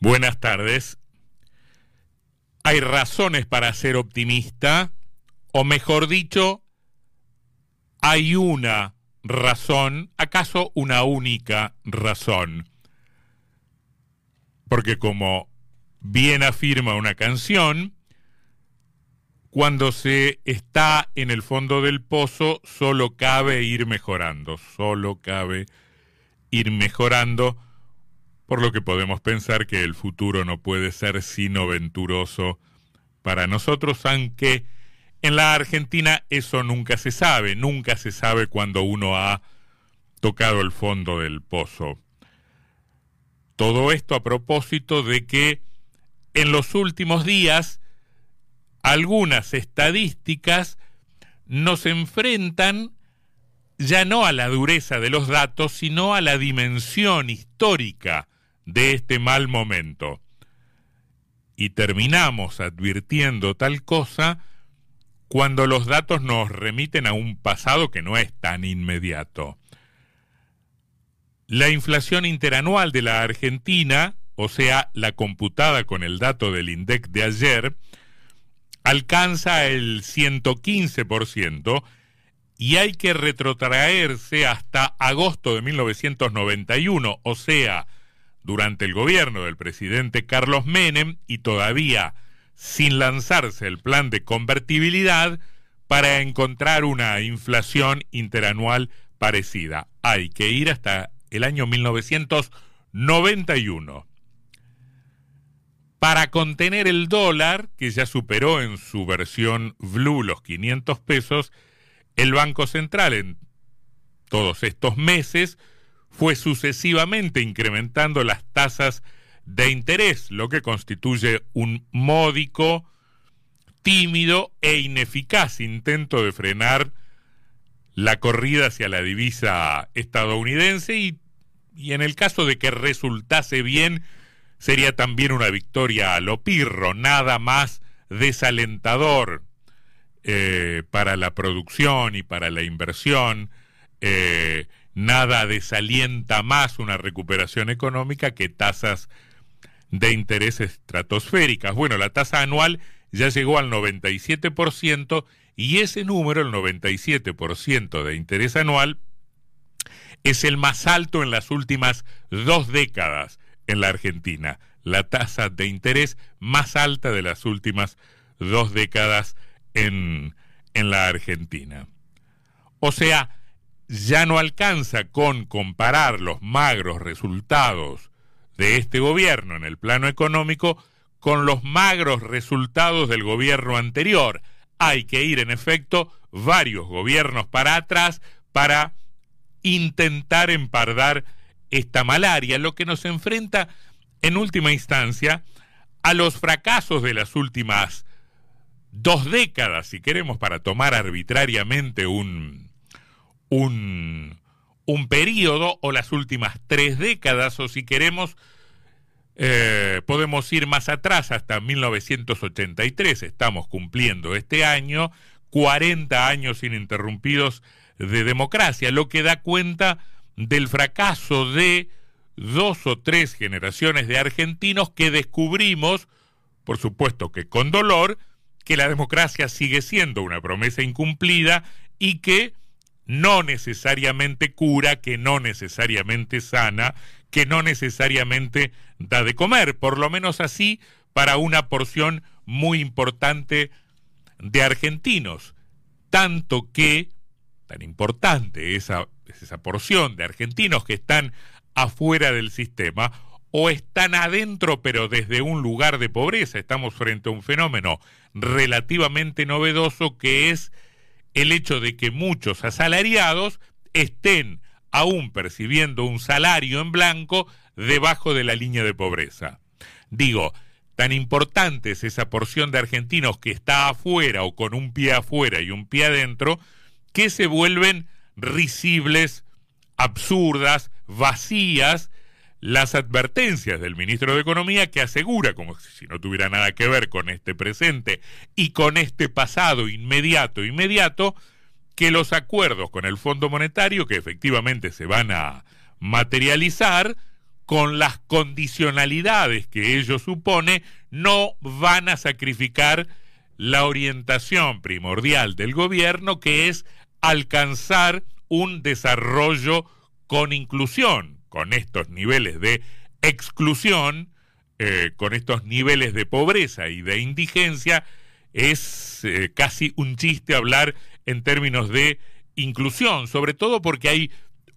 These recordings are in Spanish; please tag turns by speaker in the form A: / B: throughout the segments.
A: Buenas tardes. Hay razones para ser optimista, o mejor dicho, hay una razón, acaso una única razón. Porque como bien afirma una canción, cuando se está en el fondo del pozo, solo cabe ir mejorando, solo cabe ir mejorando por lo que podemos pensar que el futuro no puede ser sino venturoso para nosotros, aunque en la Argentina eso nunca se sabe, nunca se sabe cuando uno ha tocado el fondo del pozo. Todo esto a propósito de que en los últimos días algunas estadísticas nos enfrentan ya no a la dureza de los datos, sino a la dimensión histórica de este mal momento. Y terminamos advirtiendo tal cosa cuando los datos nos remiten a un pasado que no es tan inmediato. La inflación interanual de la Argentina, o sea, la computada con el dato del INDEC de ayer, alcanza el 115% y hay que retrotraerse hasta agosto de 1991, o sea, durante el gobierno del presidente Carlos Menem y todavía sin lanzarse el plan de convertibilidad para encontrar una inflación interanual parecida. Hay que ir hasta el año 1991. Para contener el dólar, que ya superó en su versión blue los 500 pesos, el Banco Central en todos estos meses fue sucesivamente incrementando las tasas de interés, lo que constituye un módico, tímido e ineficaz intento de frenar la corrida hacia la divisa estadounidense y, en el caso de que resultase bien, sería también una victoria a lo pirro, nada más desalentador eh, para la producción y para la inversión. Eh, nada desalienta más una recuperación económica que tasas de interés estratosféricas. Bueno, la tasa anual ya llegó al 97% y ese número, el 97% de interés anual, es el más alto en las últimas dos décadas en la Argentina. La tasa de interés más alta de las últimas dos décadas en, en la Argentina. O sea, ya no alcanza con comparar los magros resultados de este gobierno en el plano económico con los magros resultados del gobierno anterior. Hay que ir, en efecto, varios gobiernos para atrás para intentar empardar esta malaria, lo que nos enfrenta en última instancia a los fracasos de las últimas dos décadas, si queremos, para tomar arbitrariamente un, un, un periodo o las últimas tres décadas o si queremos eh, podemos ir más atrás hasta 1983, estamos cumpliendo este año 40 años ininterrumpidos de democracia, lo que da cuenta del fracaso de dos o tres generaciones de argentinos que descubrimos, por supuesto que con dolor, que la democracia sigue siendo una promesa incumplida y que no necesariamente cura, que no necesariamente sana, que no necesariamente da de comer, por lo menos así para una porción muy importante de argentinos. Tanto que, tan importante esa, esa porción de argentinos que están afuera del sistema, o están adentro pero desde un lugar de pobreza. Estamos frente a un fenómeno relativamente novedoso que es el hecho de que muchos asalariados estén aún percibiendo un salario en blanco debajo de la línea de pobreza. Digo, tan importante es esa porción de argentinos que está afuera o con un pie afuera y un pie adentro, que se vuelven risibles, absurdas, vacías, las advertencias del ministro de Economía que asegura, como si no tuviera nada que ver con este presente y con este pasado inmediato, inmediato, que los acuerdos con el Fondo Monetario, que efectivamente se van a materializar, con las condicionalidades que ello supone, no van a sacrificar la orientación primordial del gobierno, que es alcanzar un desarrollo con inclusión, con estos niveles de exclusión, eh, con estos niveles de pobreza y de indigencia, es eh, casi un chiste hablar en términos de inclusión, sobre todo porque hay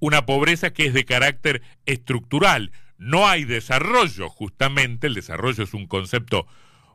A: una pobreza que es de carácter estructural. No hay desarrollo, justamente, el desarrollo es un concepto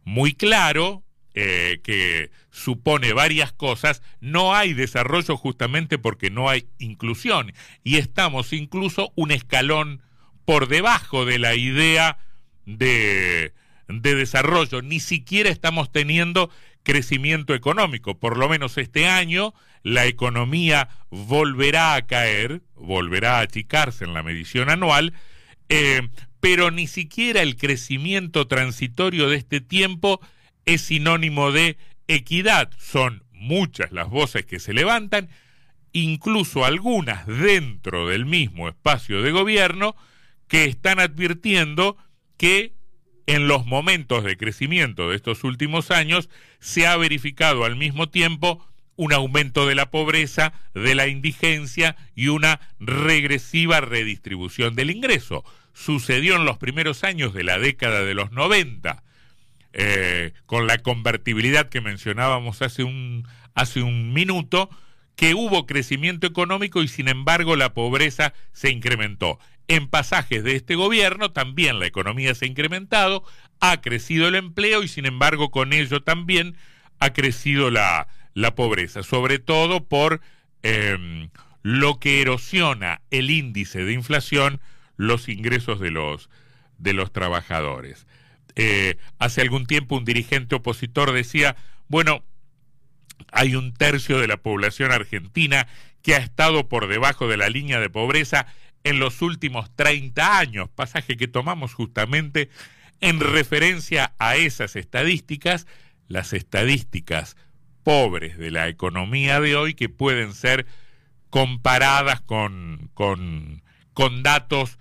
A: muy claro, eh, que supone varias cosas, no hay desarrollo justamente porque no hay inclusión. Y estamos incluso un escalón por debajo de la idea de, de desarrollo. Ni siquiera estamos teniendo crecimiento económico. Por lo menos este año la economía volverá a caer, volverá a achicarse en la medición anual, eh, pero ni siquiera el crecimiento transitorio de este tiempo es sinónimo de equidad. Son muchas las voces que se levantan, incluso algunas dentro del mismo espacio de gobierno, que están advirtiendo que en los momentos de crecimiento de estos últimos años se ha verificado al mismo tiempo un aumento de la pobreza, de la indigencia y una regresiva redistribución del ingreso. Sucedió en los primeros años de la década de los 90, eh, con la convertibilidad que mencionábamos hace un, hace un minuto, que hubo crecimiento económico y sin embargo la pobreza se incrementó. En pasajes de este gobierno también la economía se ha incrementado, ha crecido el empleo y sin embargo con ello también ha crecido la, la pobreza, sobre todo por em, lo que erosiona el índice de inflación, los ingresos de los, de los trabajadores. Eh, hace algún tiempo un dirigente opositor decía, bueno, hay un tercio de la población argentina que ha estado por debajo de la línea de pobreza en los últimos 30 años, pasaje que tomamos justamente en referencia a esas estadísticas, las estadísticas pobres de la economía de hoy que pueden ser comparadas con, con, con datos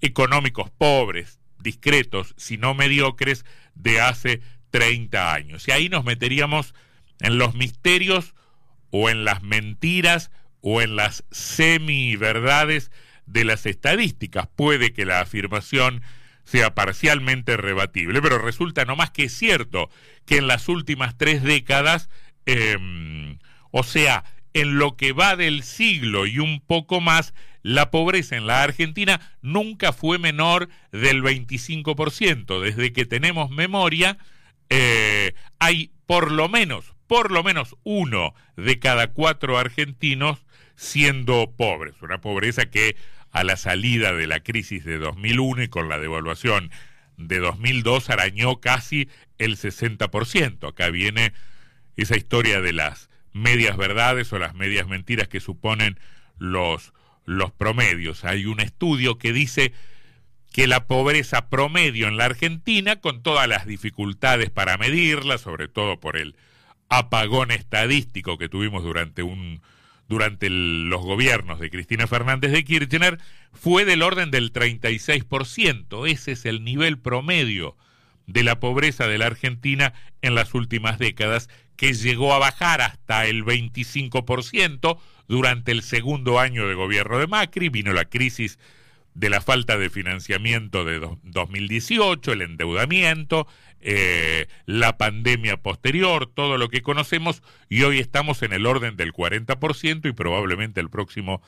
A: económicos pobres, discretos, si no mediocres, de hace 30 años. Y ahí nos meteríamos en los misterios o en las mentiras o en las semi-verdades de las estadísticas. Puede que la afirmación sea parcialmente rebatible, pero resulta no más que cierto que en las últimas tres décadas Em, o sea, en lo que va del siglo y un poco más, la pobreza en la Argentina nunca fue menor del 25%. Desde que tenemos memoria, eh, hay por lo menos, por lo menos uno de cada cuatro argentinos siendo pobres. Una pobreza que a la salida de la crisis de 2001 y con la devaluación de 2002 arañó casi el 60%. Acá viene esa historia de las medias verdades o las medias mentiras que suponen los, los promedios. Hay un estudio que dice que la pobreza promedio en la Argentina, con todas las dificultades para medirla, sobre todo por el apagón estadístico que tuvimos durante un durante los gobiernos de Cristina Fernández de Kirchner, fue del orden del 36%. Ese es el nivel promedio de la pobreza de la Argentina en las últimas décadas que llegó a bajar hasta el 25% durante el segundo año de gobierno de Macri, vino la crisis de la falta de financiamiento de 2018, el endeudamiento, eh, la pandemia posterior, todo lo que conocemos, y hoy estamos en el orden del 40% y probablemente el próximo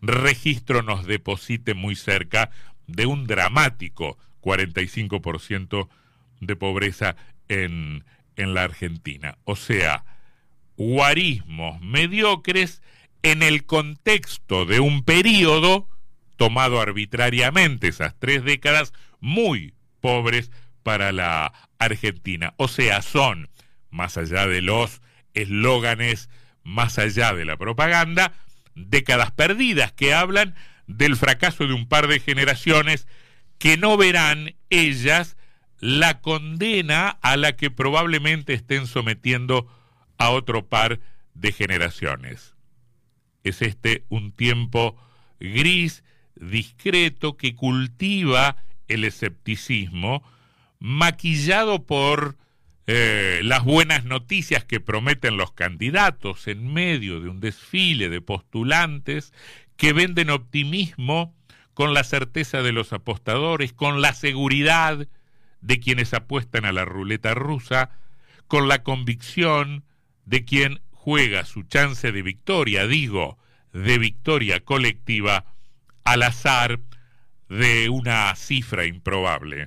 A: registro nos deposite muy cerca de un dramático 45% de pobreza en, en la Argentina. O sea, guarismos mediocres en el contexto de un periodo tomado arbitrariamente, esas tres décadas, muy pobres para la Argentina. O sea, son, más allá de los eslóganes, más allá de la propaganda, décadas perdidas que hablan del fracaso de un par de generaciones que no verán ellas la condena a la que probablemente estén sometiendo a otro par de generaciones. Es este un tiempo gris, discreto que cultiva el escepticismo, maquillado por eh, las buenas noticias que prometen los candidatos en medio de un desfile de postulantes que venden optimismo con la certeza de los apostadores, con la seguridad de quienes apuestan a la ruleta rusa, con la convicción de quien juega su chance de victoria, digo, de victoria colectiva, al azar de una cifra improbable.